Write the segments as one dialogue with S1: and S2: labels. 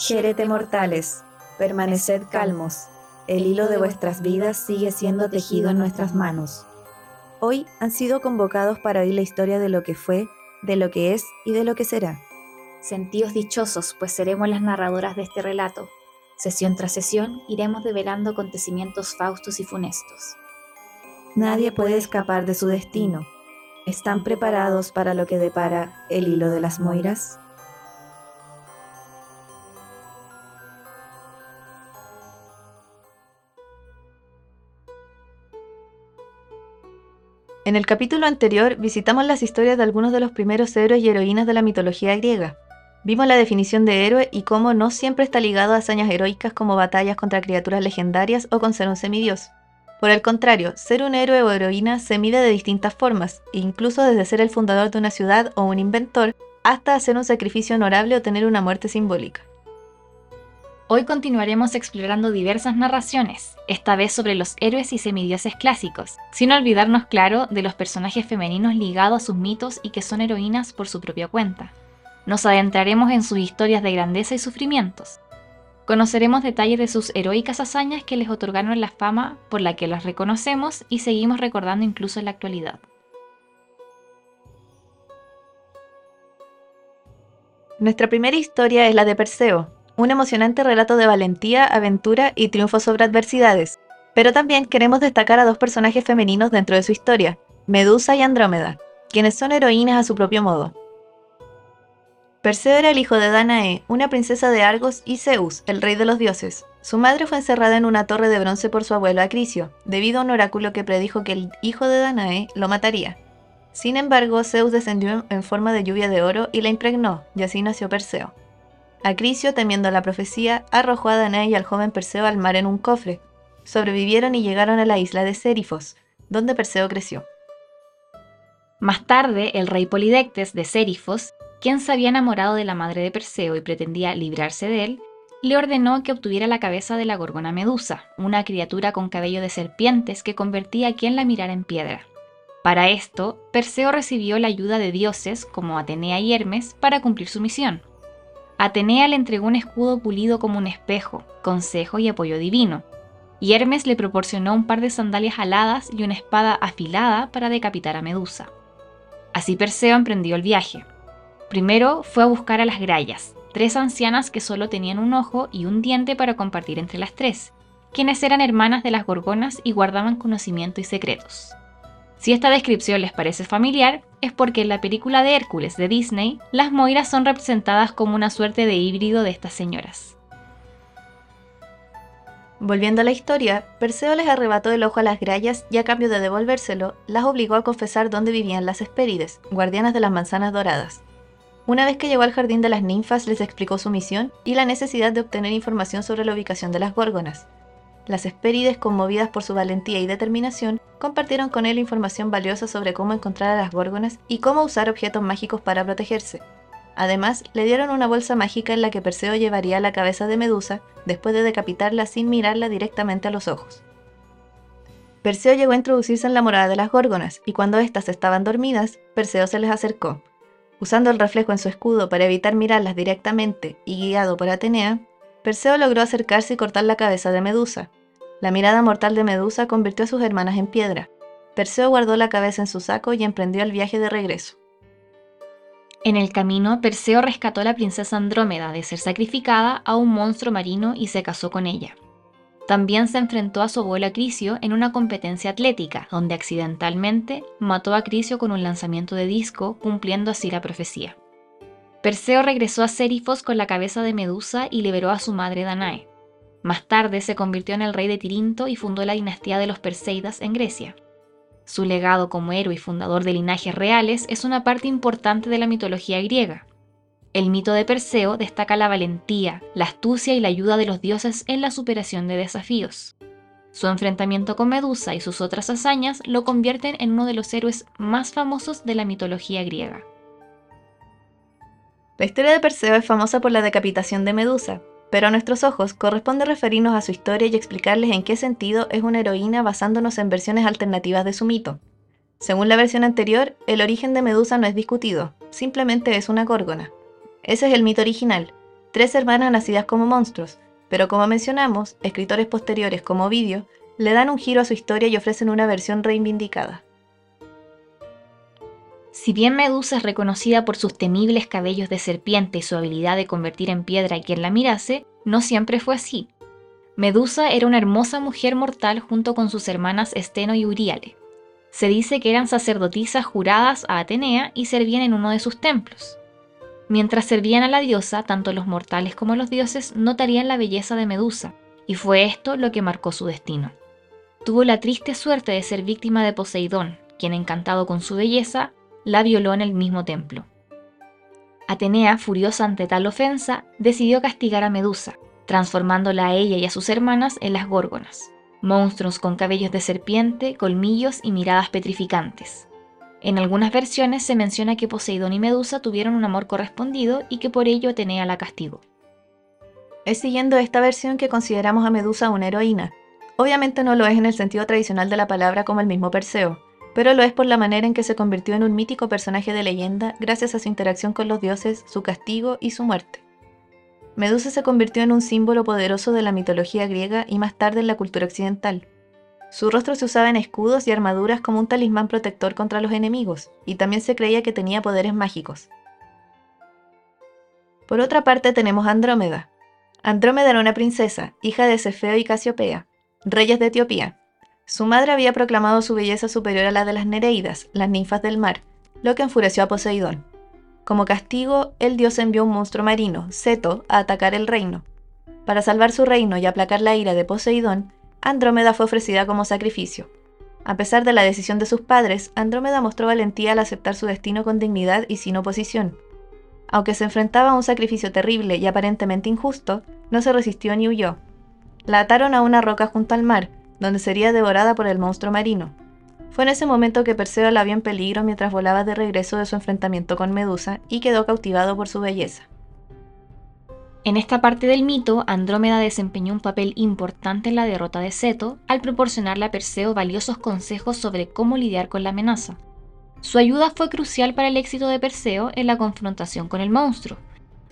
S1: Jerete mortales, permaneced calmos, el hilo de vuestras vidas sigue siendo tejido en nuestras manos. Hoy han sido convocados para oír la historia de lo que fue, de lo que es y de lo que será.
S2: Sentíos dichosos, pues seremos las narradoras de este relato. Sesión tras sesión iremos develando acontecimientos faustos y funestos.
S1: Nadie puede escapar de su destino. ¿Están preparados para lo que depara el hilo de las Moiras?
S3: En el capítulo anterior visitamos las historias de algunos de los primeros héroes y heroínas de la mitología griega. Vimos la definición de héroe y cómo no siempre está ligado a hazañas heroicas como batallas contra criaturas legendarias o con ser un semidios. Por el contrario, ser un héroe o heroína se mide de distintas formas, incluso desde ser el fundador de una ciudad o un inventor, hasta hacer un sacrificio honorable o tener una muerte simbólica.
S2: Hoy continuaremos explorando diversas narraciones, esta vez sobre los héroes y semidioses clásicos, sin olvidarnos, claro, de los personajes femeninos ligados a sus mitos y que son heroínas por su propia cuenta. Nos adentraremos en sus historias de grandeza y sufrimientos. Conoceremos detalles de sus heroicas hazañas que les otorgaron la fama por la que las reconocemos y seguimos recordando incluso en la actualidad.
S3: Nuestra primera historia es la de Perseo, un emocionante relato de valentía, aventura y triunfo sobre adversidades. Pero también queremos destacar a dos personajes femeninos dentro de su historia, Medusa y Andrómeda, quienes son heroínas a su propio modo. Perseo era el hijo de Danae, una princesa de Argos, y Zeus, el rey de los dioses. Su madre fue encerrada en una torre de bronce por su abuelo Acricio, debido a un oráculo que predijo que el hijo de Danae lo mataría. Sin embargo, Zeus descendió en forma de lluvia de oro y la impregnó, y así nació Perseo. Acricio, temiendo la profecía, arrojó a Danae y al joven Perseo al mar en un cofre. Sobrevivieron y llegaron a la isla de Serifos, donde Perseo creció.
S2: Más tarde, el rey Polidectes de Serifos, quien se había enamorado de la madre de Perseo y pretendía librarse de él, le ordenó que obtuviera la cabeza de la gorgona Medusa, una criatura con cabello de serpientes que convertía a quien la mirara en piedra. Para esto, Perseo recibió la ayuda de dioses como Atenea y Hermes para cumplir su misión. Atenea le entregó un escudo pulido como un espejo, consejo y apoyo divino, y Hermes le proporcionó un par de sandalias aladas y una espada afilada para decapitar a Medusa. Así Perseo emprendió el viaje. Primero fue a buscar a las Grayas, tres ancianas que solo tenían un ojo y un diente para compartir entre las tres, quienes eran hermanas de las Gorgonas y guardaban conocimiento y secretos. Si esta descripción les parece familiar, es porque en la película de Hércules de Disney, las Moiras son representadas como una suerte de híbrido de estas señoras.
S3: Volviendo a la historia, Perseo les arrebató el ojo a las grayas y a cambio de devolvérselo, las obligó a confesar dónde vivían las Hespérides, guardianas de las manzanas doradas. Una vez que llegó al jardín de las ninfas les explicó su misión y la necesidad de obtener información sobre la ubicación de las górgonas, las Hespérides, conmovidas por su valentía y determinación, compartieron con él información valiosa sobre cómo encontrar a las górgonas y cómo usar objetos mágicos para protegerse. Además, le dieron una bolsa mágica en la que Perseo llevaría la cabeza de Medusa después de decapitarla sin mirarla directamente a los ojos. Perseo llegó a introducirse en la morada de las górgonas, y cuando éstas estaban dormidas, Perseo se les acercó. Usando el reflejo en su escudo para evitar mirarlas directamente y guiado por Atenea, Perseo logró acercarse y cortar la cabeza de Medusa, la mirada mortal de Medusa convirtió a sus hermanas en piedra. Perseo guardó la cabeza en su saco y emprendió el viaje de regreso.
S2: En el camino, Perseo rescató a la princesa Andrómeda de ser sacrificada a un monstruo marino y se casó con ella. También se enfrentó a su abuelo Acrisio en una competencia atlética, donde accidentalmente mató a Acrisio con un lanzamiento de disco, cumpliendo así la profecía. Perseo regresó a Serifos con la cabeza de Medusa y liberó a su madre Danae. Más tarde se convirtió en el rey de Tirinto y fundó la dinastía de los Perseidas en Grecia. Su legado como héroe y fundador de linajes reales es una parte importante de la mitología griega. El mito de Perseo destaca la valentía, la astucia y la ayuda de los dioses en la superación de desafíos. Su enfrentamiento con Medusa y sus otras hazañas lo convierten en uno de los héroes más famosos de la mitología griega.
S3: La historia de Perseo es famosa por la decapitación de Medusa, pero a nuestros ojos corresponde referirnos a su historia y explicarles en qué sentido es una heroína basándonos en versiones alternativas de su mito. Según la versión anterior, el origen de Medusa no es discutido, simplemente es una górgona. Ese es el mito original, tres hermanas nacidas como monstruos, pero como mencionamos, escritores posteriores como Ovidio le dan un giro a su historia y ofrecen una versión reivindicada.
S2: Si bien Medusa es reconocida por sus temibles cabellos de serpiente y su habilidad de convertir en piedra a quien la mirase, no siempre fue así. Medusa era una hermosa mujer mortal junto con sus hermanas Esteno y Uriale. Se dice que eran sacerdotisas juradas a Atenea y servían en uno de sus templos. Mientras servían a la diosa, tanto los mortales como los dioses notarían la belleza de Medusa, y fue esto lo que marcó su destino. Tuvo la triste suerte de ser víctima de Poseidón, quien encantado con su belleza, la violó en el mismo templo. Atenea, furiosa ante tal ofensa, decidió castigar a Medusa, transformándola a ella y a sus hermanas en las górgonas, monstruos con cabellos de serpiente, colmillos y miradas petrificantes. En algunas versiones se menciona que Poseidón y Medusa tuvieron un amor correspondido y que por ello Atenea la castigó.
S3: Es siguiendo esta versión que consideramos a Medusa una heroína. Obviamente no lo es en el sentido tradicional de la palabra como el mismo Perseo, pero lo es por la manera en que se convirtió en un mítico personaje de leyenda gracias a su interacción con los dioses, su castigo y su muerte. Medusa se convirtió en un símbolo poderoso de la mitología griega y más tarde en la cultura occidental. Su rostro se usaba en escudos y armaduras como un talismán protector contra los enemigos, y también se creía que tenía poderes mágicos. Por otra parte tenemos Andrómeda. Andrómeda era una princesa, hija de Cefeo y Casiopea, reyes de Etiopía. Su madre había proclamado su belleza superior a la de las Nereidas, las ninfas del mar, lo que enfureció a Poseidón. Como castigo, el dios envió un monstruo marino, Ceto, a atacar el reino. Para salvar su reino y aplacar la ira de Poseidón, Andrómeda fue ofrecida como sacrificio. A pesar de la decisión de sus padres, Andrómeda mostró valentía al aceptar su destino con dignidad y sin oposición. Aunque se enfrentaba a un sacrificio terrible y aparentemente injusto, no se resistió ni huyó. La ataron a una roca junto al mar, donde sería devorada por el monstruo marino. Fue en ese momento que Perseo la vio en peligro mientras volaba de regreso de su enfrentamiento con Medusa y quedó cautivado por su belleza.
S2: En esta parte del mito, Andrómeda desempeñó un papel importante en la derrota de Ceto al proporcionarle a Perseo valiosos consejos sobre cómo lidiar con la amenaza. Su ayuda fue crucial para el éxito de Perseo en la confrontación con el monstruo.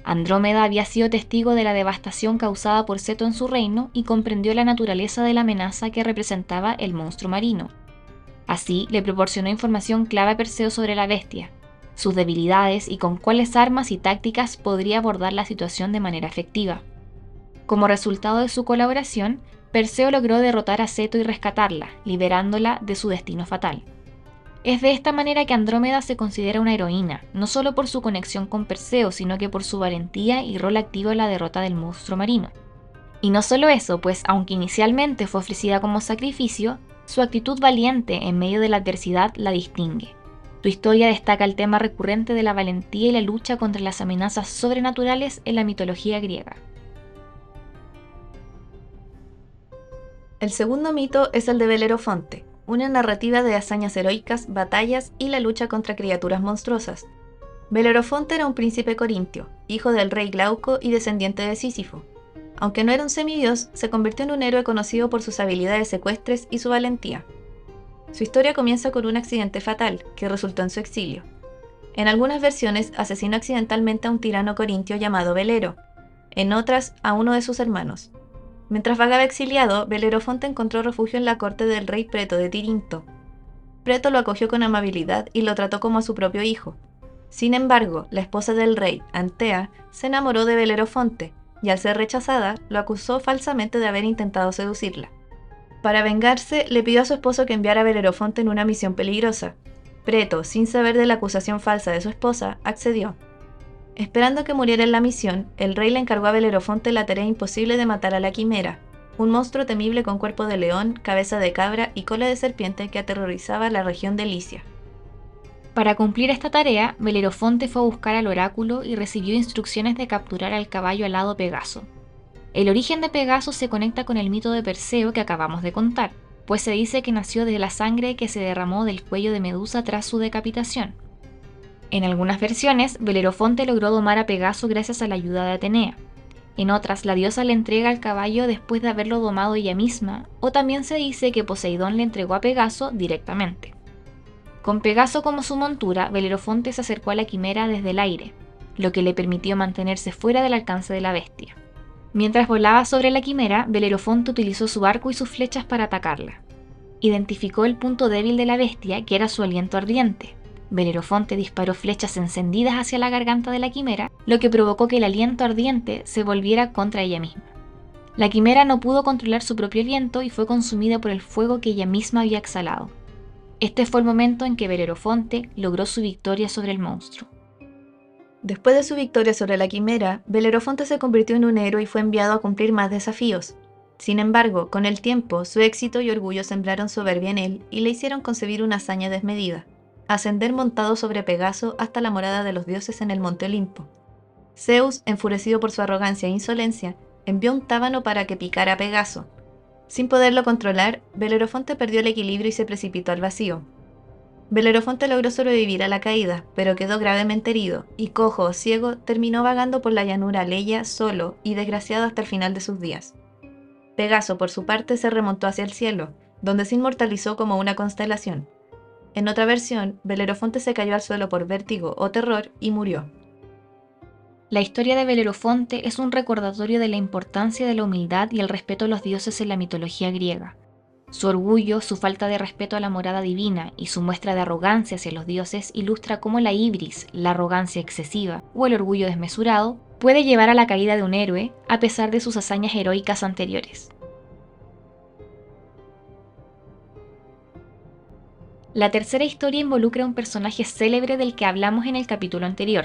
S2: Andrómeda había sido testigo de la devastación causada por Ceto en su reino y comprendió la naturaleza de la amenaza que representaba el monstruo marino. Así, le proporcionó información clave a Perseo sobre la bestia, sus debilidades y con cuáles armas y tácticas podría abordar la situación de manera efectiva. Como resultado de su colaboración, Perseo logró derrotar a Ceto y rescatarla, liberándola de su destino fatal. Es de esta manera que Andrómeda se considera una heroína, no solo por su conexión con Perseo, sino que por su valentía y rol activo en la derrota del monstruo marino. Y no solo eso, pues aunque inicialmente fue ofrecida como sacrificio, su actitud valiente en medio de la adversidad la distingue. Tu historia destaca el tema recurrente de la valentía y la lucha contra las amenazas sobrenaturales en la mitología griega.
S3: El segundo mito es el de Belerofonte, una narrativa de hazañas heroicas, batallas y la lucha contra criaturas monstruosas. Belerofonte era un príncipe corintio, hijo del rey Glauco y descendiente de Sísifo. Aunque no era un semidios, se convirtió en un héroe conocido por sus habilidades secuestres y su valentía. Su historia comienza con un accidente fatal, que resultó en su exilio. En algunas versiones asesinó accidentalmente a un tirano corintio llamado Velero, en otras a uno de sus hermanos. Mientras vagaba exiliado, Belerofonte encontró refugio en la corte del rey Preto de Tirinto. Preto lo acogió con amabilidad y lo trató como a su propio hijo. Sin embargo, la esposa del rey, Antea, se enamoró de Belerofonte y al ser rechazada, lo acusó falsamente de haber intentado seducirla. Para vengarse, le pidió a su esposo que enviara a Belerofonte en una misión peligrosa. Preto, sin saber de la acusación falsa de su esposa, accedió. Esperando que muriera en la misión, el rey le encargó a Belerofonte la tarea imposible de matar a la quimera, un monstruo temible con cuerpo de león, cabeza de cabra y cola de serpiente que aterrorizaba la región de Licia.
S2: Para cumplir esta tarea, Belerofonte fue a buscar al oráculo y recibió instrucciones de capturar al caballo alado Pegaso, el origen de Pegaso se conecta con el mito de Perseo que acabamos de contar, pues se dice que nació de la sangre que se derramó del cuello de Medusa tras su decapitación. En algunas versiones, Belerofonte logró domar a Pegaso gracias a la ayuda de Atenea. En otras, la diosa le entrega al caballo después de haberlo domado ella misma, o también se dice que Poseidón le entregó a Pegaso directamente. Con Pegaso como su montura, Belerofonte se acercó a la quimera desde el aire, lo que le permitió mantenerse fuera del alcance de la bestia. Mientras volaba sobre la quimera, Belerofonte utilizó su arco y sus flechas para atacarla. Identificó el punto débil de la bestia, que era su aliento ardiente. Belerofonte disparó flechas encendidas hacia la garganta de la quimera, lo que provocó que el aliento ardiente se volviera contra ella misma. La quimera no pudo controlar su propio aliento y fue consumida por el fuego que ella misma había exhalado. Este fue el momento en que Belerofonte logró su victoria sobre el monstruo.
S3: Después de su victoria sobre la quimera, Belerofonte se convirtió en un héroe y fue enviado a cumplir más desafíos. Sin embargo, con el tiempo, su éxito y orgullo sembraron soberbia en él y le hicieron concebir una hazaña desmedida, ascender montado sobre Pegaso hasta la morada de los dioses en el Monte Olimpo. Zeus, enfurecido por su arrogancia e insolencia, envió un tábano para que picara a Pegaso. Sin poderlo controlar, Belerofonte perdió el equilibrio y se precipitó al vacío, Belerofonte logró sobrevivir a la caída, pero quedó gravemente herido, y cojo o ciego terminó vagando por la llanura Leia solo y desgraciado hasta el final de sus días. Pegaso, por su parte, se remontó hacia el cielo, donde se inmortalizó como una constelación. En otra versión, Belerofonte se cayó al suelo por vértigo o terror y murió.
S2: La historia de Belerofonte es un recordatorio de la importancia de la humildad y el respeto a los dioses en la mitología griega. Su orgullo, su falta de respeto a la morada divina y su muestra de arrogancia hacia los dioses ilustra cómo la ibris, la arrogancia excesiva o el orgullo desmesurado puede llevar a la caída de un héroe a pesar de sus hazañas heroicas anteriores. La tercera historia involucra a un personaje célebre del que hablamos en el capítulo anterior,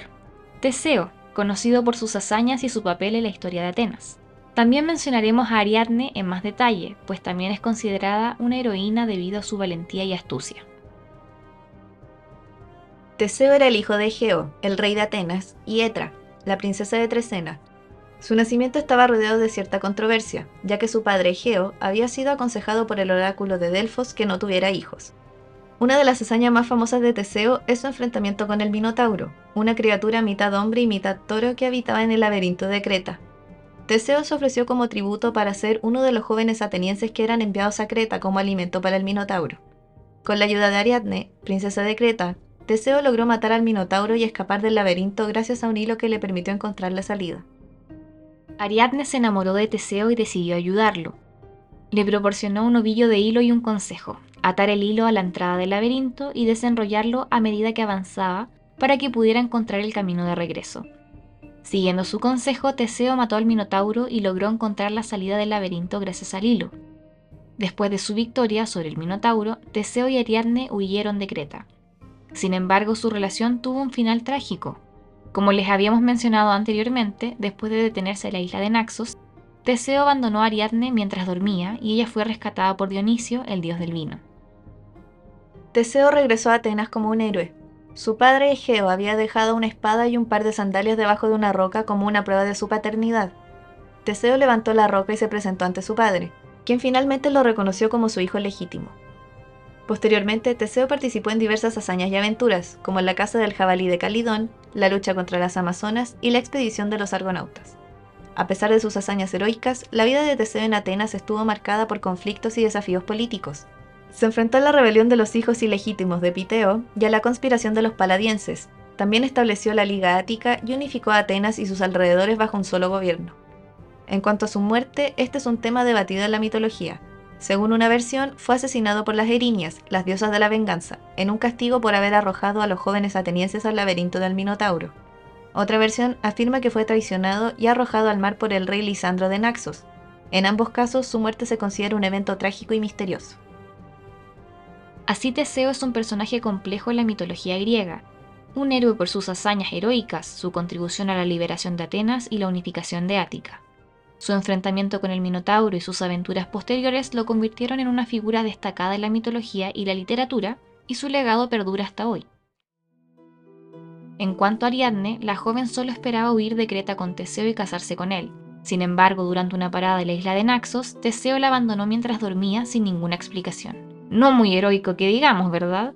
S2: Teseo, conocido por sus hazañas y su papel en la historia de Atenas. También mencionaremos a Ariadne en más detalle, pues también es considerada una heroína debido a su valentía y astucia.
S3: Teseo era el hijo de Egeo, el rey de Atenas, y Etra, la princesa de Tresena. Su nacimiento estaba rodeado de cierta controversia, ya que su padre Egeo había sido aconsejado por el oráculo de Delfos que no tuviera hijos. Una de las hazañas más famosas de Teseo es su enfrentamiento con el Minotauro, una criatura mitad hombre y mitad toro que habitaba en el laberinto de Creta, Teseo se ofreció como tributo para ser uno de los jóvenes atenienses que eran enviados a Creta como alimento para el Minotauro. Con la ayuda de Ariadne, princesa de Creta, Teseo logró matar al Minotauro y escapar del laberinto gracias a un hilo que le permitió encontrar la salida.
S2: Ariadne se enamoró de Teseo y decidió ayudarlo. Le proporcionó un ovillo de hilo y un consejo, atar el hilo a la entrada del laberinto y desenrollarlo a medida que avanzaba para que pudiera encontrar el camino de regreso. Siguiendo su consejo, Teseo mató al Minotauro y logró encontrar la salida del laberinto gracias al hilo. Después de su victoria sobre el Minotauro, Teseo y Ariadne huyeron de Creta. Sin embargo, su relación tuvo un final trágico. Como les habíamos mencionado anteriormente, después de detenerse en la isla de Naxos, Teseo abandonó a Ariadne mientras dormía y ella fue rescatada por Dionisio, el dios del vino.
S3: Teseo regresó a Atenas como un héroe, su padre Egeo había dejado una espada y un par de sandalias debajo de una roca como una prueba de su paternidad. Teseo levantó la roca y se presentó ante su padre, quien finalmente lo reconoció como su hijo legítimo. Posteriormente, Teseo participó en diversas hazañas y aventuras, como la caza del jabalí de Calidón, la lucha contra las Amazonas y la expedición de los argonautas. A pesar de sus hazañas heroicas, la vida de Teseo en Atenas estuvo marcada por conflictos y desafíos políticos, se enfrentó a la rebelión de los hijos ilegítimos de Piteo y a la conspiración de los paladienses. También estableció la Liga Ática y unificó a Atenas y sus alrededores bajo un solo gobierno. En cuanto a su muerte, este es un tema debatido en la mitología. Según una versión, fue asesinado por las Erinias, las diosas de la venganza, en un castigo por haber arrojado a los jóvenes atenienses al laberinto del Minotauro. Otra versión afirma que fue traicionado y arrojado al mar por el rey Lisandro de Naxos. En ambos casos, su muerte se considera un evento trágico y misterioso.
S2: Así Teseo es un personaje complejo en la mitología griega, un héroe por sus hazañas heroicas, su contribución a la liberación de Atenas y la unificación de Ática. Su enfrentamiento con el Minotauro y sus aventuras posteriores lo convirtieron en una figura destacada en la mitología y la literatura, y su legado perdura hasta hoy. En cuanto a Ariadne, la joven solo esperaba huir de Creta con Teseo y casarse con él. Sin embargo, durante una parada en la isla de Naxos, Teseo la abandonó mientras dormía sin ninguna explicación no muy heroico que digamos, ¿verdad?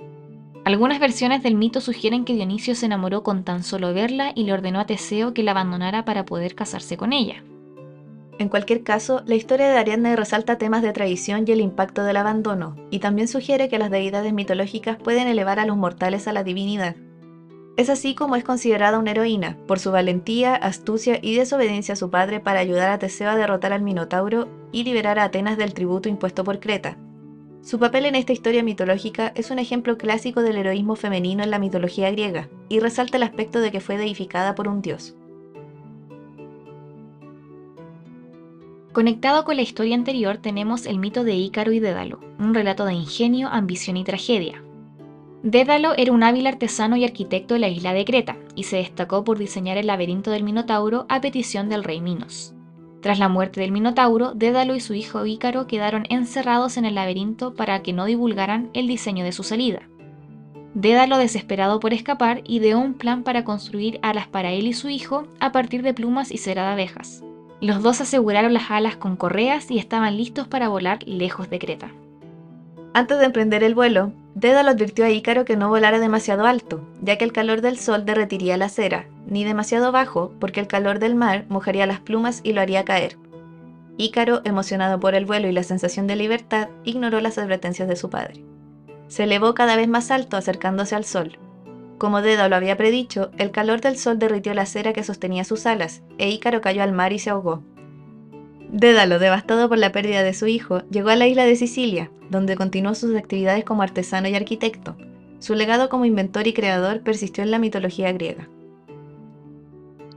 S2: Algunas versiones del mito sugieren que Dionisio se enamoró con tan solo verla y le ordenó a Teseo que la abandonara para poder casarse con ella.
S3: En cualquier caso, la historia de Ariadne resalta temas de traición y el impacto del abandono, y también sugiere que las deidades mitológicas pueden elevar a los mortales a la divinidad. Es así como es considerada una heroína, por su valentía, astucia y desobediencia a su padre para ayudar a Teseo a derrotar al Minotauro y liberar a Atenas del tributo impuesto por Creta. Su papel en esta historia mitológica es un ejemplo clásico del heroísmo femenino en la mitología griega, y resalta el aspecto de que fue deificada por un dios.
S2: Conectado con la historia anterior tenemos el mito de Ícaro y Dédalo, un relato de ingenio, ambición y tragedia, Dédalo era un hábil artesano y arquitecto de la isla de Creta, y se destacó por diseñar el laberinto del Minotauro a petición del rey Minos. Tras la muerte del Minotauro, Dédalo y su hijo Ícaro quedaron encerrados en el laberinto para que no divulgaran el diseño de su salida. Dédalo, desesperado por escapar, ideó un plan para construir alas para él y su hijo a partir de plumas y cera de abejas. Los dos aseguraron las alas con correas y estaban listos para volar lejos de Creta.
S3: Antes de emprender el vuelo, Dédalo advirtió a Ícaro que no volara demasiado alto, ya que el calor del sol derretiría la cera, ni demasiado bajo, porque el calor del mar mojaría las plumas y lo haría caer. Ícaro, emocionado por el vuelo y la sensación de libertad, ignoró las advertencias de su padre. Se elevó cada vez más alto acercándose al sol. Como Dédalo había predicho, el calor del sol derritió la cera que sostenía sus alas, e Ícaro cayó al mar y se ahogó. Dédalo, devastado por la pérdida de su hijo, llegó a la isla de Sicilia, donde continuó sus actividades como artesano y arquitecto. Su legado como inventor y creador persistió en la mitología griega.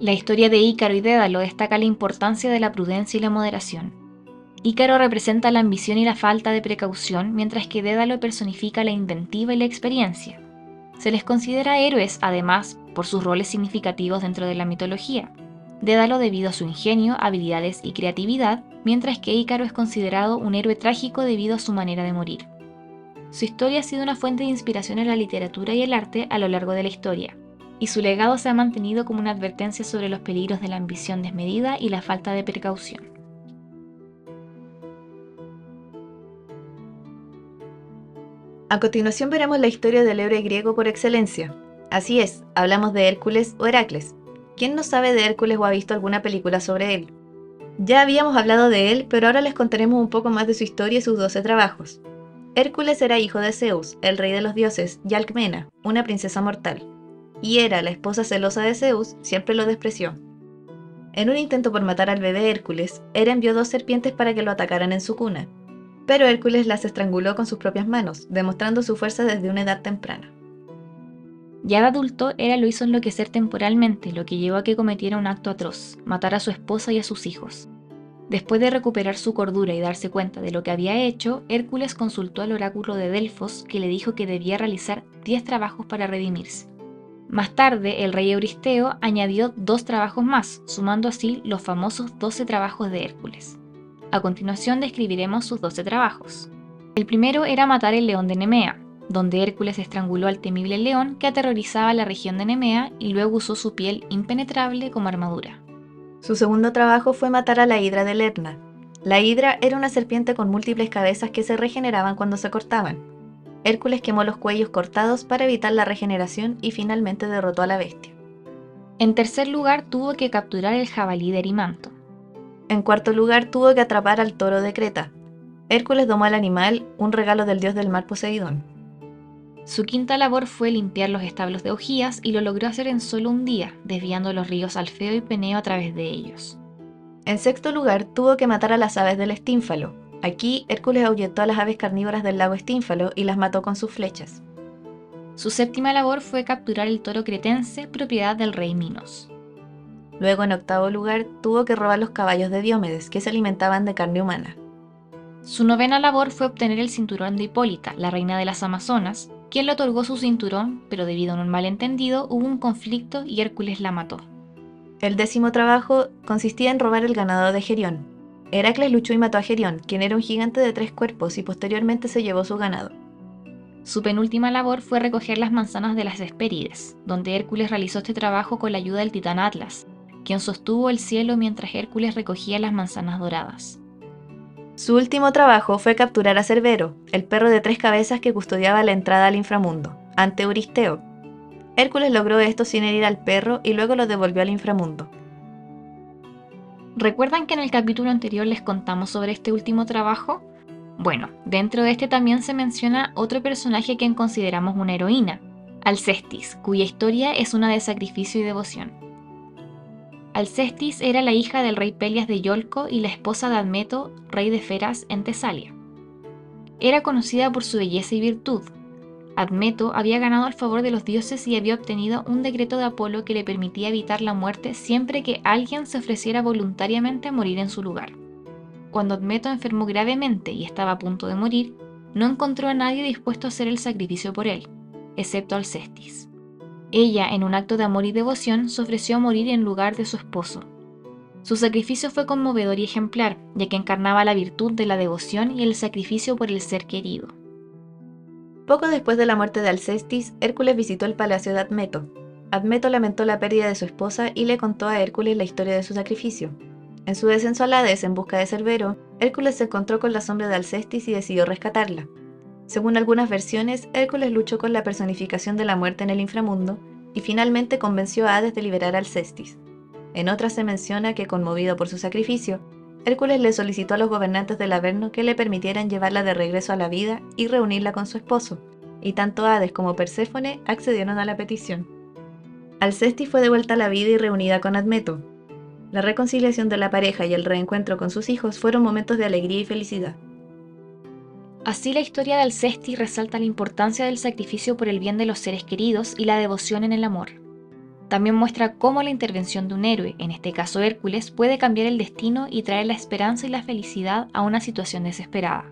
S2: La historia de Ícaro y Dédalo destaca la importancia de la prudencia y la moderación. Ícaro representa la ambición y la falta de precaución, mientras que Dédalo personifica la inventiva y la experiencia. Se les considera héroes, además, por sus roles significativos dentro de la mitología. Dédalo debido a su ingenio, habilidades y creatividad, mientras que Ícaro es considerado un héroe trágico debido a su manera de morir. Su historia ha sido una fuente de inspiración en la literatura y el arte a lo largo de la historia, y su legado se ha mantenido como una advertencia sobre los peligros de la ambición desmedida y la falta de precaución.
S3: A continuación veremos la historia del héroe griego por excelencia. Así es, hablamos de Hércules o Heracles, ¿Quién no sabe de Hércules o ha visto alguna película sobre él? Ya habíamos hablado de él, pero ahora les contaremos un poco más de su historia y sus 12 trabajos. Hércules era hijo de Zeus, el rey de los dioses, y Alcmena, una princesa mortal. Y era la esposa celosa de Zeus, siempre lo despreció. En un intento por matar al bebé Hércules, Hera envió dos serpientes para que lo atacaran en su cuna. Pero Hércules las estranguló con sus propias manos, demostrando su fuerza desde una edad temprana.
S2: Ya de adulto, Hera lo hizo enloquecer temporalmente, lo que llevó a que cometiera un acto atroz, matar a su esposa y a sus hijos. Después de recuperar su cordura y darse cuenta de lo que había hecho, Hércules consultó al oráculo de Delfos, que le dijo que debía realizar 10 trabajos para redimirse. Más tarde, el rey Euristeo añadió dos trabajos más, sumando así los famosos 12 trabajos de Hércules. A continuación describiremos sus 12 trabajos. El primero era matar el león de Nemea, donde Hércules estranguló al temible león que aterrorizaba la región de Nemea y luego usó su piel impenetrable como armadura.
S3: Su segundo trabajo fue matar a la hidra de Lerna. La hidra era una serpiente con múltiples cabezas que se regeneraban cuando se cortaban. Hércules quemó los cuellos cortados para evitar la regeneración y finalmente derrotó a la bestia.
S2: En tercer lugar tuvo que capturar el jabalí de Erimanto.
S3: En cuarto lugar tuvo que atrapar al toro de Creta. Hércules domó al animal, un regalo del dios del mar Poseidón.
S2: Su quinta labor fue limpiar los establos de Ogías y lo logró hacer en solo un día, desviando los ríos Alfeo y Peneo a través de ellos.
S3: En sexto lugar, tuvo que matar a las aves del Estínfalo. Aquí, Hércules ahuyentó a las aves carnívoras del lago Estínfalo y las mató con sus flechas.
S2: Su séptima labor fue capturar el toro cretense, propiedad del rey Minos.
S3: Luego, en octavo lugar, tuvo que robar los caballos de Diómedes, que se alimentaban de carne humana.
S2: Su novena labor fue obtener el cinturón de Hipólita, la reina de las Amazonas, quien le otorgó su cinturón, pero debido a un malentendido hubo un conflicto y Hércules la mató.
S3: El décimo trabajo consistía en robar el ganado de Gerión. Heracles luchó y mató a Gerión, quien era un gigante de tres cuerpos y posteriormente se llevó su ganado.
S2: Su penúltima labor fue recoger las manzanas de las Hespérides, donde Hércules realizó este trabajo con la ayuda del titán Atlas, quien sostuvo el cielo mientras Hércules recogía las manzanas doradas.
S3: Su último trabajo fue capturar a Cerbero, el perro de tres cabezas que custodiaba la entrada al inframundo, ante Euristeo. Hércules logró esto sin herir al perro y luego lo devolvió al inframundo.
S2: ¿Recuerdan que en el capítulo anterior les contamos sobre este último trabajo? Bueno, dentro de este también se menciona otro personaje que consideramos una heroína, Alcestis, cuya historia es una de sacrificio y devoción. Alcestis era la hija del rey Pelias de Yolco y la esposa de Admeto, rey de Feras en Tesalia. Era conocida por su belleza y virtud. Admeto había ganado el favor de los dioses y había obtenido un decreto de Apolo que le permitía evitar la muerte siempre que alguien se ofreciera voluntariamente a morir en su lugar. Cuando Admeto enfermó gravemente y estaba a punto de morir, no encontró a nadie dispuesto a hacer el sacrificio por él excepto Alcestis. Ella, en un acto de amor y devoción, se ofreció a morir en lugar de su esposo. Su sacrificio fue conmovedor y ejemplar, ya que encarnaba la virtud de la devoción y el sacrificio por el ser querido.
S3: Poco después de la muerte de Alcestis, Hércules visitó el palacio de Admeto. Admeto lamentó la pérdida de su esposa y le contó a Hércules la historia de su sacrificio. En su descenso al Hades en busca de Cerbero, Hércules se encontró con la sombra de Alcestis y decidió rescatarla. Según algunas versiones, Hércules luchó con la personificación de la muerte en el inframundo y finalmente convenció a Hades de liberar al Cestis. En otras se menciona que, conmovido por su sacrificio, Hércules le solicitó a los gobernantes del Averno que le permitieran llevarla de regreso a la vida y reunirla con su esposo, y tanto Hades como Perséfone accedieron a la petición. Alcestis fue devuelta a la vida y reunida con Admeto. La reconciliación de la pareja y el reencuentro con sus hijos fueron momentos de alegría y felicidad.
S2: Así la historia de Alcesti resalta la importancia del sacrificio por el bien de los seres queridos y la devoción en el amor. También muestra cómo la intervención de un héroe, en este caso Hércules, puede cambiar el destino y traer la esperanza y la felicidad a una situación desesperada.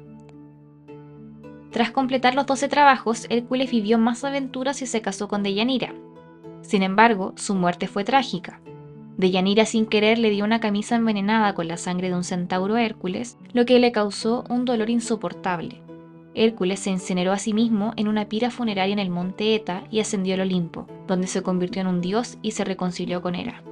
S2: Tras completar los 12 trabajos, Hércules vivió más aventuras y se casó con Deyanira. Sin embargo, su muerte fue trágica, Deyanira sin querer le dio una camisa envenenada con la sangre de un centauro Hércules, lo que le causó un dolor insoportable. Hércules se incineró a sí mismo en una pira funeraria en el monte Eta y ascendió al Olimpo, donde se convirtió en un dios y se reconcilió con Hera.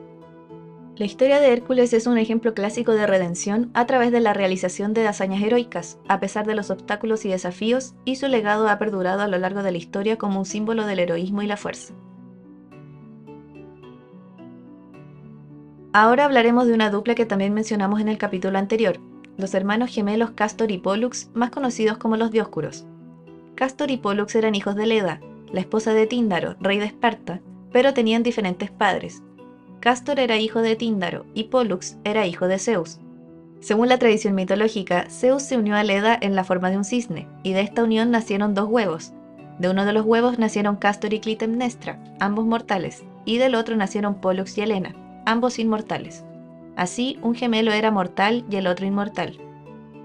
S3: La historia de Hércules es un ejemplo clásico de redención a través de la realización de hazañas heroicas, a pesar de los obstáculos y desafíos, y su legado ha perdurado a lo largo de la historia como un símbolo del heroísmo y la fuerza. Ahora hablaremos de una dupla que también mencionamos en el capítulo anterior, los hermanos gemelos Castor y Pollux, más conocidos como los Dioscuros. Castor y Pollux eran hijos de Leda, la esposa de Tíndaro, rey de Esparta, pero tenían diferentes padres. Castor era hijo de Tíndaro y Pollux era hijo de Zeus. Según la tradición mitológica, Zeus se unió a Leda en la forma de un cisne, y de esta unión nacieron dos huevos. De uno de los huevos nacieron Castor y Clitemnestra, ambos mortales, y del otro nacieron Pollux y Helena, ambos inmortales. Así, un gemelo era mortal y el otro inmortal.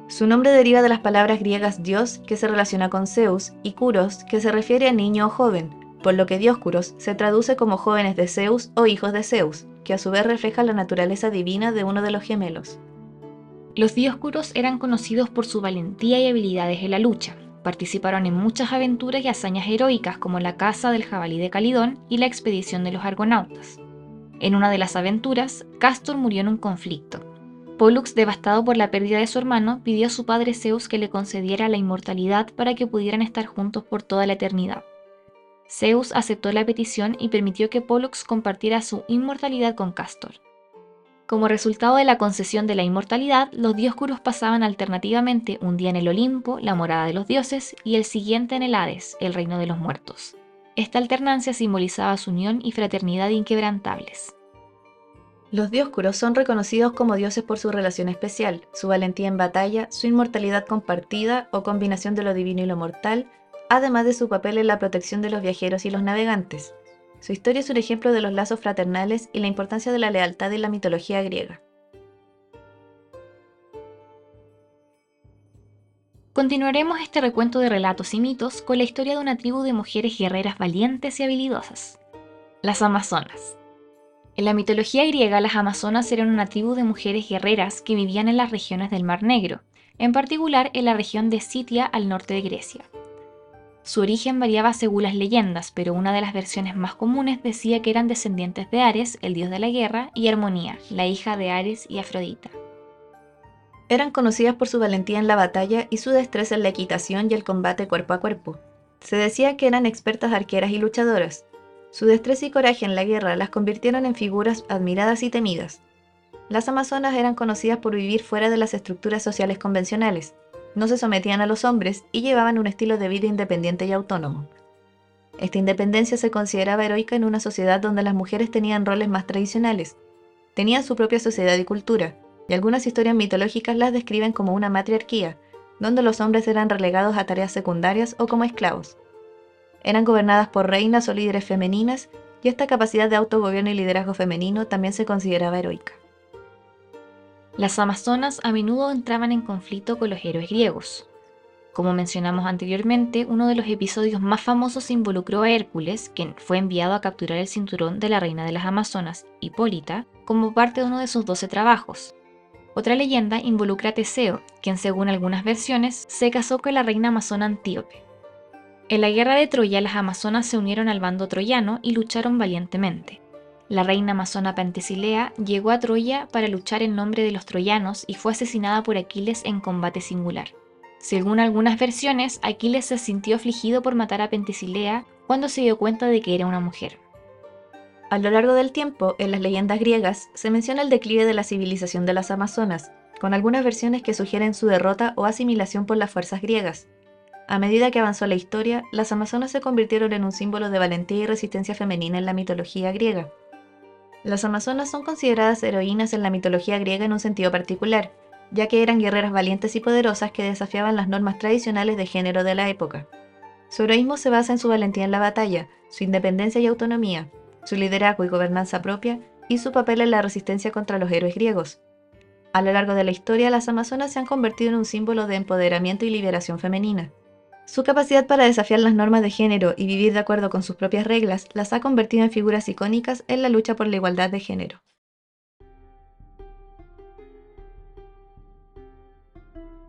S3: Su nombre deriva de las palabras griegas dios, que se relaciona con Zeus, y curos, que se refiere a niño o joven, por lo que dioscuros se traduce como jóvenes de Zeus o hijos de Zeus, que a su vez refleja la naturaleza divina de uno de los gemelos.
S2: Los dioscuros eran conocidos por su valentía y habilidades en la lucha. Participaron en muchas aventuras y hazañas heroicas como la caza del jabalí de Calidón y la expedición de los argonautas. En una de las aventuras, Castor murió en un conflicto. Pollux, devastado por la pérdida de su hermano, pidió a su padre Zeus que le concediera la inmortalidad para que pudieran estar juntos por toda la eternidad. Zeus aceptó la petición y permitió que Pollux compartiera su inmortalidad con Castor. Como resultado de la concesión de la inmortalidad, los dioscuros pasaban alternativamente un día en el Olimpo, la morada de los dioses, y el siguiente en el Hades, el reino de los muertos. Esta alternancia simbolizaba su unión y fraternidad inquebrantables.
S3: Los dioscuros son reconocidos como dioses por su relación especial, su valentía en batalla, su inmortalidad compartida o combinación de lo divino y lo mortal, además de su papel en la protección de los viajeros y los navegantes. Su historia es un ejemplo de los lazos fraternales y la importancia de la lealtad en la mitología griega.
S2: Continuaremos este recuento de relatos y mitos con la historia de una tribu de mujeres guerreras valientes y habilidosas, las Amazonas. En la mitología griega, las Amazonas eran una tribu de mujeres guerreras que vivían en las regiones del Mar Negro, en particular en la región de Sitia al norte de Grecia. Su origen variaba según las leyendas, pero una de las versiones más comunes decía que eran descendientes de Ares, el dios de la guerra, y Armonía, la hija de Ares y Afrodita
S3: eran conocidas por su valentía en la batalla y su destreza en la equitación y el combate cuerpo a cuerpo. Se decía que eran expertas arqueras y luchadoras. Su destreza y coraje en la guerra las convirtieron en figuras admiradas y temidas. Las amazonas eran conocidas por vivir fuera de las estructuras sociales convencionales, no se sometían a los hombres y llevaban un estilo de vida independiente y autónomo. Esta independencia se consideraba heroica en una sociedad donde las mujeres tenían roles más tradicionales. Tenían su propia sociedad y cultura, y algunas historias mitológicas las describen como una matriarquía, donde los hombres eran relegados a tareas secundarias o como esclavos. Eran gobernadas por reinas o líderes femeninas, y esta capacidad de autogobierno y liderazgo femenino también se consideraba heroica.
S2: Las amazonas a menudo entraban en conflicto con los héroes griegos. Como mencionamos anteriormente, uno de los episodios más famosos involucró a Hércules, quien fue enviado a capturar el cinturón de la reina de las Amazonas, Hipólita, como parte de uno de sus doce trabajos. Otra leyenda involucra a Teseo, quien según algunas versiones se casó con la reina amazona Antíope. En la guerra de Troya las amazonas se unieron al bando troyano y lucharon valientemente. La reina amazona Pentesilea llegó a Troya para luchar en nombre de los troyanos y fue asesinada por Aquiles en combate singular. Según algunas versiones, Aquiles se sintió afligido por matar a Pentesilea cuando se dio cuenta de que era una mujer.
S3: A lo largo del tiempo, en las leyendas griegas, se menciona el declive de la civilización de las Amazonas, con algunas versiones que sugieren su derrota o asimilación por las fuerzas griegas. A medida que avanzó la historia, las Amazonas se convirtieron en un símbolo de valentía y resistencia femenina en la mitología griega. Las amazonas son consideradas heroínas en la mitología griega en un sentido particular, ya que eran guerreras valientes y poderosas que desafiaban las normas tradicionales de género de la época. Su heroísmo se basa en su valentía en la batalla, su independencia y autonomía, su liderazgo y gobernanza propia, y su papel en la resistencia contra los héroes griegos. A lo largo de la historia, las amazonas se han convertido en un símbolo de empoderamiento y liberación femenina. Su capacidad para desafiar las normas de género y vivir de acuerdo con sus propias reglas las ha convertido en figuras icónicas en la lucha por la igualdad de género.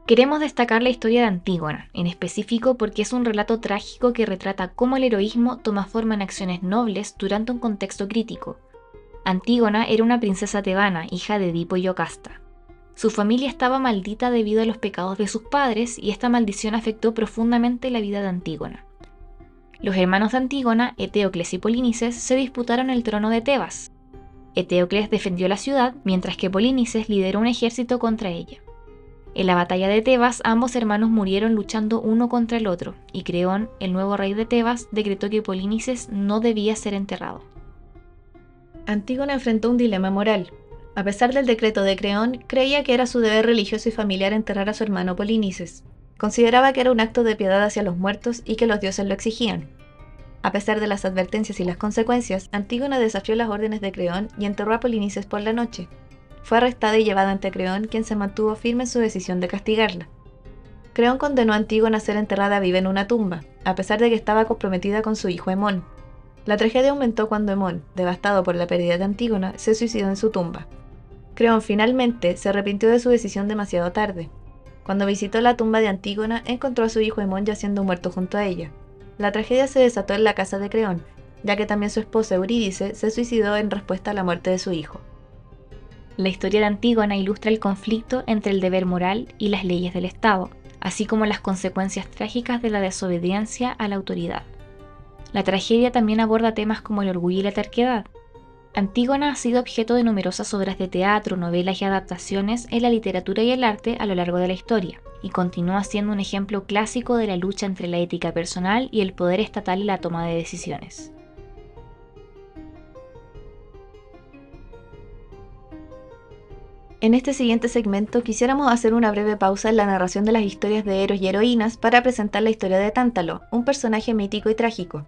S2: Queremos destacar la historia de Antígona, en específico porque es un relato trágico que retrata cómo el heroísmo toma forma en acciones nobles durante un contexto crítico. Antígona era una princesa tebana, hija de Edipo y Yocasta. Su familia estaba maldita debido a los pecados de sus padres y esta maldición afectó profundamente la vida de Antígona. Los hermanos de Antígona, Eteocles y Polínices, se disputaron el trono de Tebas. Eteocles defendió la ciudad, mientras que Polínices lideró un ejército contra ella. En la batalla de Tebas, ambos hermanos murieron luchando uno contra el otro, y Creón, el nuevo rey de Tebas, decretó que Polínices no debía ser enterrado.
S3: Antígona enfrentó un dilema moral, a pesar del decreto de Creón, creía que era su deber religioso y familiar enterrar a su hermano Polinices. Consideraba que era un acto de piedad hacia los muertos y que los dioses lo exigían. A pesar de las advertencias y las consecuencias, Antígona desafió las órdenes de Creón y enterró a Polinices por la noche. Fue arrestada y llevada ante Creón, quien se mantuvo firme en su decisión de castigarla. Creón condenó a Antígona a ser enterrada viva en una tumba, a pesar de que estaba comprometida con su hijo Hemón. La tragedia aumentó cuando Hemón, devastado por la pérdida de Antígona, se suicidó en su tumba. Creón finalmente se arrepintió de su decisión demasiado tarde. Cuando visitó la tumba de Antígona, encontró a su hijo Hemón yaciendo muerto junto a ella. La tragedia se desató en la casa de Creón, ya que también su esposa Eurídice se suicidó en respuesta a la muerte de su hijo.
S2: La historia de Antígona ilustra el conflicto entre el deber moral y las leyes del Estado, así como las consecuencias trágicas de la desobediencia a la autoridad. La tragedia también aborda temas como el orgullo y la terquedad, Antígona ha sido objeto de numerosas obras de teatro, novelas y adaptaciones en la literatura y el arte a lo largo de la historia, y continúa siendo un ejemplo clásico de la lucha entre la ética personal y el poder estatal y la toma de decisiones.
S3: En este siguiente segmento quisiéramos hacer una breve pausa en la narración de las historias de héroes y heroínas para presentar la historia de Tántalo, un personaje mítico y trágico,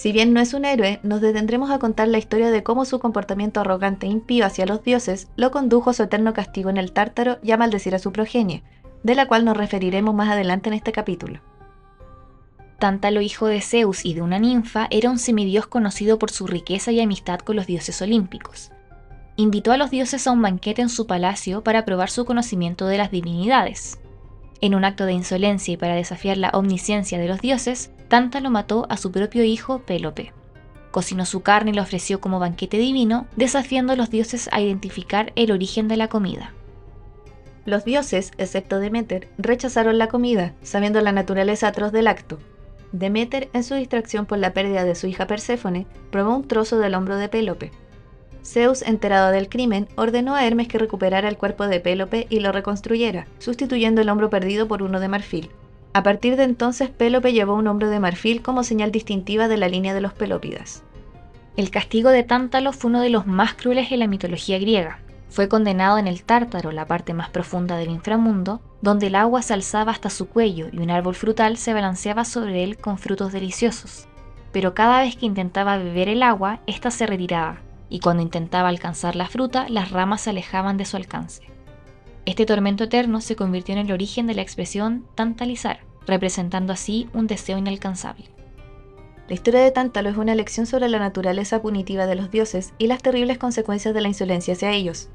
S3: si bien no es un héroe, nos detendremos a contar la historia de cómo su comportamiento arrogante e impío hacia los dioses lo condujo a su eterno castigo en el Tártaro y a maldecir a su progenie, de la cual nos referiremos más adelante en este capítulo.
S2: Tántalo, hijo de Zeus y de una ninfa, era un semidios conocido por su riqueza y amistad con los dioses olímpicos. Invitó a los dioses a un banquete en su palacio para probar su conocimiento de las divinidades. En un acto de insolencia y para desafiar la omnisciencia de los dioses, Tántalo mató a su propio hijo Pélope. Cocinó su carne y la ofreció como banquete divino, desafiando a los dioses a identificar el origen de la comida.
S3: Los dioses, excepto Demeter, rechazaron la comida, sabiendo la naturaleza atroz del acto. Demeter, en su distracción por la pérdida de su hija Perséfone, probó un trozo del hombro de Pélope. Zeus, enterado del crimen, ordenó a Hermes que recuperara el cuerpo de Pélope y lo reconstruyera, sustituyendo el hombro perdido por uno de marfil. A partir de entonces, Pélope llevó un hombro de marfil como señal distintiva de la línea de los Pelópidas.
S2: El castigo de Tántalo fue uno de los más crueles en la mitología griega. Fue condenado en el Tártaro, la parte más profunda del inframundo, donde el agua se alzaba hasta su cuello y un árbol frutal se balanceaba sobre él con frutos deliciosos. Pero cada vez que intentaba beber el agua, ésta se retiraba, y cuando intentaba alcanzar la fruta, las ramas se alejaban de su alcance. Este tormento eterno se convirtió en el origen de la expresión tantalizar, representando así un deseo inalcanzable.
S3: La historia de Tántalo es una lección sobre la naturaleza punitiva de los dioses y las terribles consecuencias de la insolencia hacia ellos.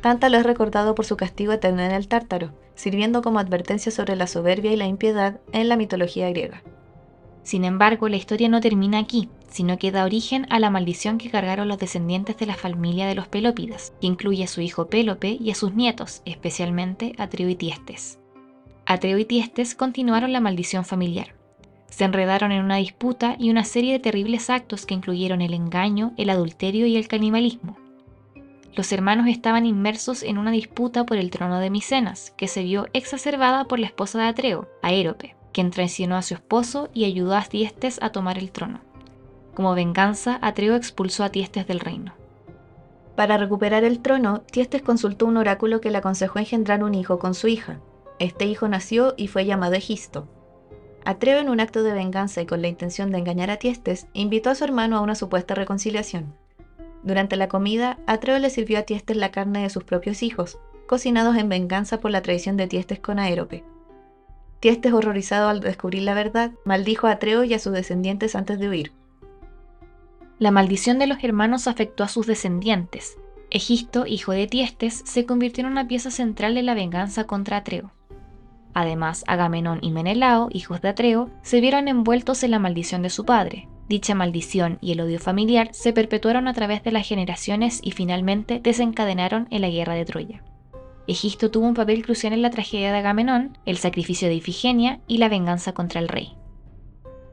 S3: Tántalo es recordado por su castigo eterno en el Tártaro, sirviendo como advertencia sobre la soberbia y la impiedad en la mitología griega.
S2: Sin embargo, la historia no termina aquí, sino que da origen a la maldición que cargaron los descendientes de la familia de los Pelópidas, que incluye a su hijo Pélope y a sus nietos, especialmente Atreo y Tiestes. Atreo y Tiestes continuaron la maldición familiar. Se enredaron en una disputa y una serie de terribles actos que incluyeron el engaño, el adulterio y el canibalismo. Los hermanos estaban inmersos en una disputa por el trono de Micenas, que se vio exacerbada por la esposa de Atreo, Aérope, quien traicionó a su esposo y ayudó a Tiestes a tomar el trono. Como venganza, Atreo expulsó a Tiestes del reino.
S3: Para recuperar el trono, Tiestes consultó un oráculo que le aconsejó engendrar un hijo con su hija. Este hijo nació y fue llamado Egisto. Atreo, en un acto de venganza y con la intención de engañar a Tiestes, invitó a su hermano a una supuesta reconciliación. Durante la comida, Atreo le sirvió a Tiestes la carne de sus propios hijos, cocinados en venganza por la traición de Tiestes con Aérope. Tiestes, horrorizado al descubrir la verdad, maldijo a Atreo y a sus descendientes antes de huir.
S2: La maldición de los hermanos afectó a sus descendientes. Egisto, hijo de Tiestes, se convirtió en una pieza central de la venganza contra Atreo. Además, Agamenón y Menelao, hijos de Atreo, se vieron envueltos en la maldición de su padre. Dicha maldición y el odio familiar se perpetuaron a través de las generaciones y finalmente desencadenaron en la guerra de Troya. Egisto tuvo un papel crucial en la tragedia de Agamenón, el sacrificio de Ifigenia y la venganza contra el rey.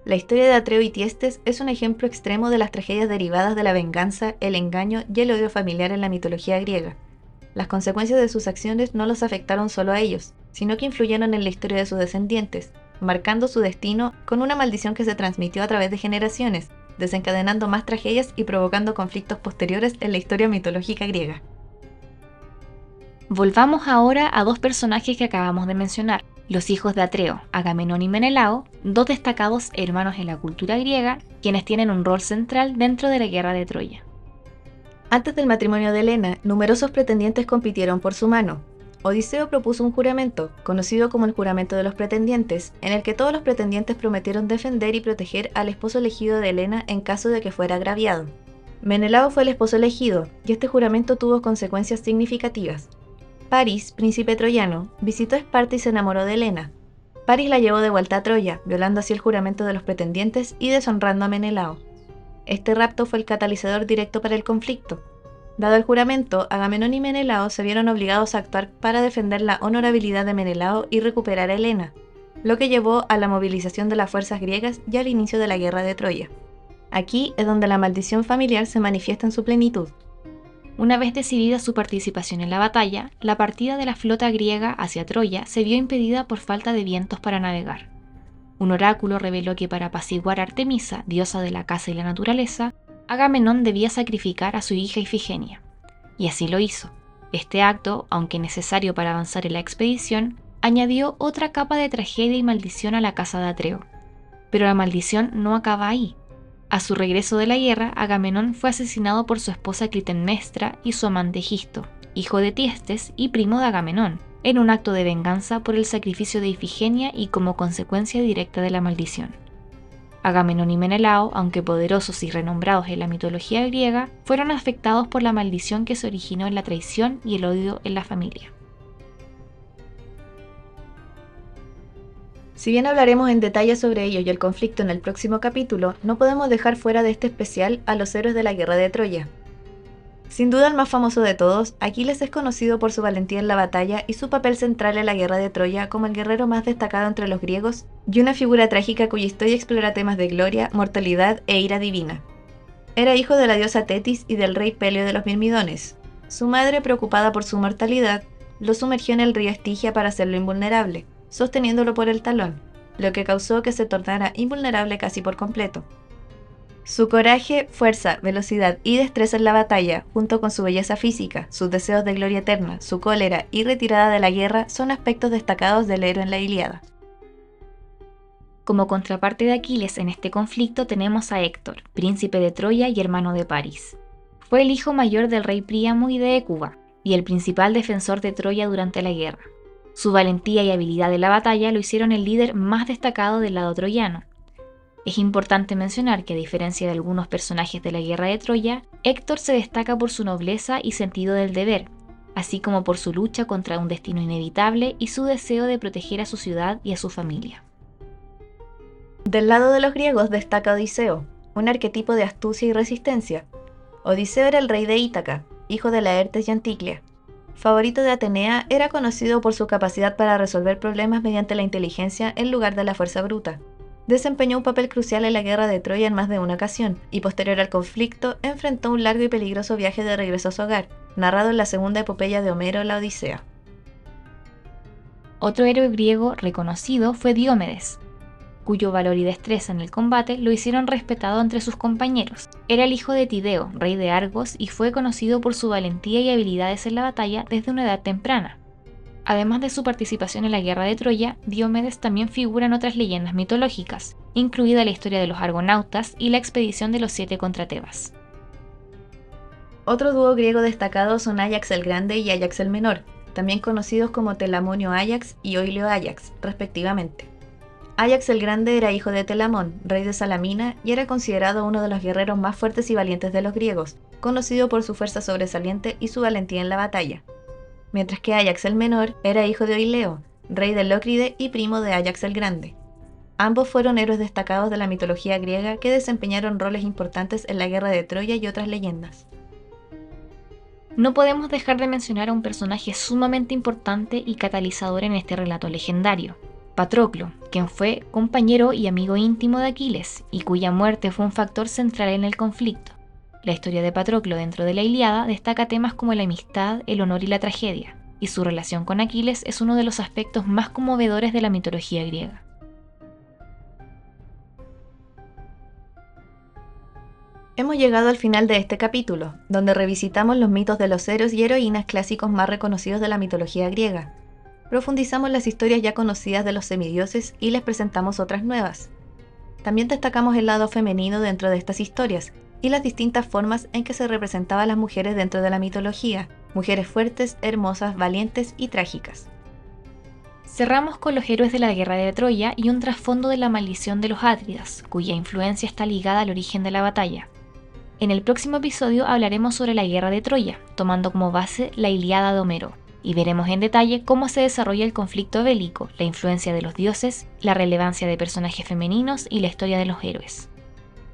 S3: La historia de Atreo y Tiestes es un ejemplo extremo de las tragedias derivadas de la venganza, el engaño y el odio familiar en la mitología griega. Las consecuencias de sus acciones no los afectaron solo a ellos, sino que influyeron en la historia de sus descendientes, marcando su destino con una maldición que se transmitió a través de generaciones, desencadenando más tragedias y provocando conflictos posteriores en la historia mitológica griega.
S2: Volvamos ahora a dos personajes que acabamos de mencionar, los hijos de Atreo, Agamenón y Menelao, dos destacados hermanos en la cultura griega, quienes tienen un rol central dentro de la guerra de Troya.
S3: Antes del matrimonio de Helena, numerosos pretendientes compitieron por su mano. Odiseo propuso un juramento, conocido como el juramento de los pretendientes, en el que todos los pretendientes prometieron defender y proteger al esposo elegido de Helena en caso de que fuera agraviado. Menelao fue el esposo elegido, y este juramento tuvo consecuencias significativas. París, príncipe troyano, visitó Esparta y se enamoró de Helena. París la llevó de vuelta a Troya, violando así el juramento de los pretendientes y deshonrando a Menelao. Este rapto fue el catalizador directo para el conflicto. Dado el juramento, Agamenón y Menelao se vieron obligados a actuar para defender la honorabilidad de Menelao y recuperar a Helena, lo que llevó a la movilización de las fuerzas griegas y al inicio de la guerra de Troya. Aquí es donde la maldición familiar se manifiesta en su plenitud.
S2: Una vez decidida su participación en la batalla, la partida de la flota griega hacia Troya se vio impedida por falta de vientos para navegar. Un oráculo reveló que para apaciguar a Artemisa, diosa de la casa y la naturaleza, Agamenón debía sacrificar a su hija Ifigenia. Y así lo hizo. Este acto, aunque necesario para avanzar en la expedición, añadió otra capa de tragedia y maldición a la casa de Atreo. Pero la maldición no acaba ahí. A su regreso de la guerra, Agamenón fue asesinado por su esposa Clitemnestra y su amante Egisto, hijo de Tiestes y primo de Agamenón, en un acto de venganza por el sacrificio de Ifigenia y como consecuencia directa de la maldición. Agamenón y Menelao, aunque poderosos y renombrados en la mitología griega, fueron afectados por la maldición que se originó en la traición y el odio en la familia.
S3: Si bien hablaremos en detalle sobre ello y el conflicto en el próximo capítulo, no podemos dejar fuera de este especial a los héroes de la guerra de Troya. Sin duda el más famoso de todos, Aquiles es conocido por su valentía en la batalla y su papel central en la guerra de Troya como el guerrero más destacado entre los griegos y una figura trágica cuya historia explora temas de gloria, mortalidad e ira divina. Era hijo de la diosa Tetis y del rey Peleo de los Mirmidones. Su madre, preocupada por su mortalidad, lo sumergió en el río Estigia para hacerlo invulnerable sosteniéndolo por el talón, lo que causó que se tornara invulnerable casi por completo. Su coraje, fuerza, velocidad y destreza en la batalla, junto con su belleza física, sus deseos de gloria eterna, su cólera y retirada de la guerra, son aspectos destacados del héroe en la Ilíada.
S2: Como contraparte de Aquiles en este conflicto tenemos a Héctor, príncipe de Troya y hermano de París. Fue el hijo mayor del rey Príamo y de Écuba, y el principal defensor de Troya durante la guerra. Su valentía y habilidad en la batalla lo hicieron el líder más destacado del lado troyano. Es importante mencionar que a diferencia de algunos personajes de la guerra de Troya, Héctor se destaca por su nobleza y sentido del deber, así como por su lucha contra un destino inevitable y su deseo de proteger a su ciudad y a su familia.
S3: Del lado de los griegos destaca Odiseo, un arquetipo de astucia y resistencia. Odiseo era el rey de Ítaca, hijo de Laertes y Anticlia, favorito de Atenea, era conocido por su capacidad para resolver problemas mediante la inteligencia en lugar de la fuerza bruta. Desempeñó un papel crucial en la guerra de Troya en más de una ocasión, y posterior al conflicto enfrentó un largo y peligroso viaje de regreso a su hogar, narrado en la segunda epopeya de Homero, la Odisea.
S2: Otro héroe griego reconocido fue Diomedes, cuyo valor y destreza en el combate lo hicieron respetado entre sus compañeros. Era el hijo de Tideo, rey de Argos, y fue conocido por su valentía y habilidades en la batalla desde una edad temprana. Además de su participación en la guerra de Troya, Diomedes también figura en otras leyendas mitológicas, incluida la historia de los argonautas y la expedición de los siete contra Tebas.
S3: Otro dúo griego destacado son Ajax el Grande y Ajax el Menor, también conocidos como Telamonio Ajax y Oilio Ajax, respectivamente. Ajax el Grande era hijo de Telamón, rey de Salamina, y era considerado uno de los guerreros más fuertes y valientes de los griegos, conocido por su fuerza sobresaliente y su valentía en la batalla. Mientras que Ajax el Menor era hijo de Oileo, rey de Lócride y primo de Ajax el Grande. Ambos fueron héroes destacados de la mitología griega que desempeñaron roles importantes en la guerra de Troya y otras leyendas.
S2: No podemos dejar de mencionar a un personaje sumamente importante y catalizador en este relato legendario, Patroclo, quien fue compañero y amigo íntimo de Aquiles y cuya muerte fue un factor central en el conflicto. La historia de Patroclo dentro de la Iliada destaca temas como la amistad, el honor y la tragedia, y su relación con Aquiles es uno de los aspectos más conmovedores de la mitología griega.
S3: Hemos llegado al final de este capítulo, donde revisitamos los mitos de los héroes y heroínas clásicos más reconocidos de la mitología griega, profundizamos las historias ya conocidas de los semidioses y les presentamos otras nuevas. También destacamos el lado femenino dentro de estas historias y las distintas formas en que se representaban las mujeres dentro de la mitología, mujeres fuertes, hermosas, valientes y trágicas.
S2: Cerramos con los héroes de la guerra de Troya y un trasfondo de la maldición de los Átridas, cuya influencia está ligada al origen de la batalla. En el próximo episodio hablaremos sobre la guerra de Troya, tomando como base la Iliada de Homero, y veremos en detalle cómo se desarrolla el conflicto bélico, la influencia de los dioses, la relevancia de personajes femeninos y la historia de los héroes.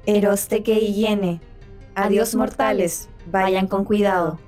S1: Eros que Adiós mortales, vayan con cuidado.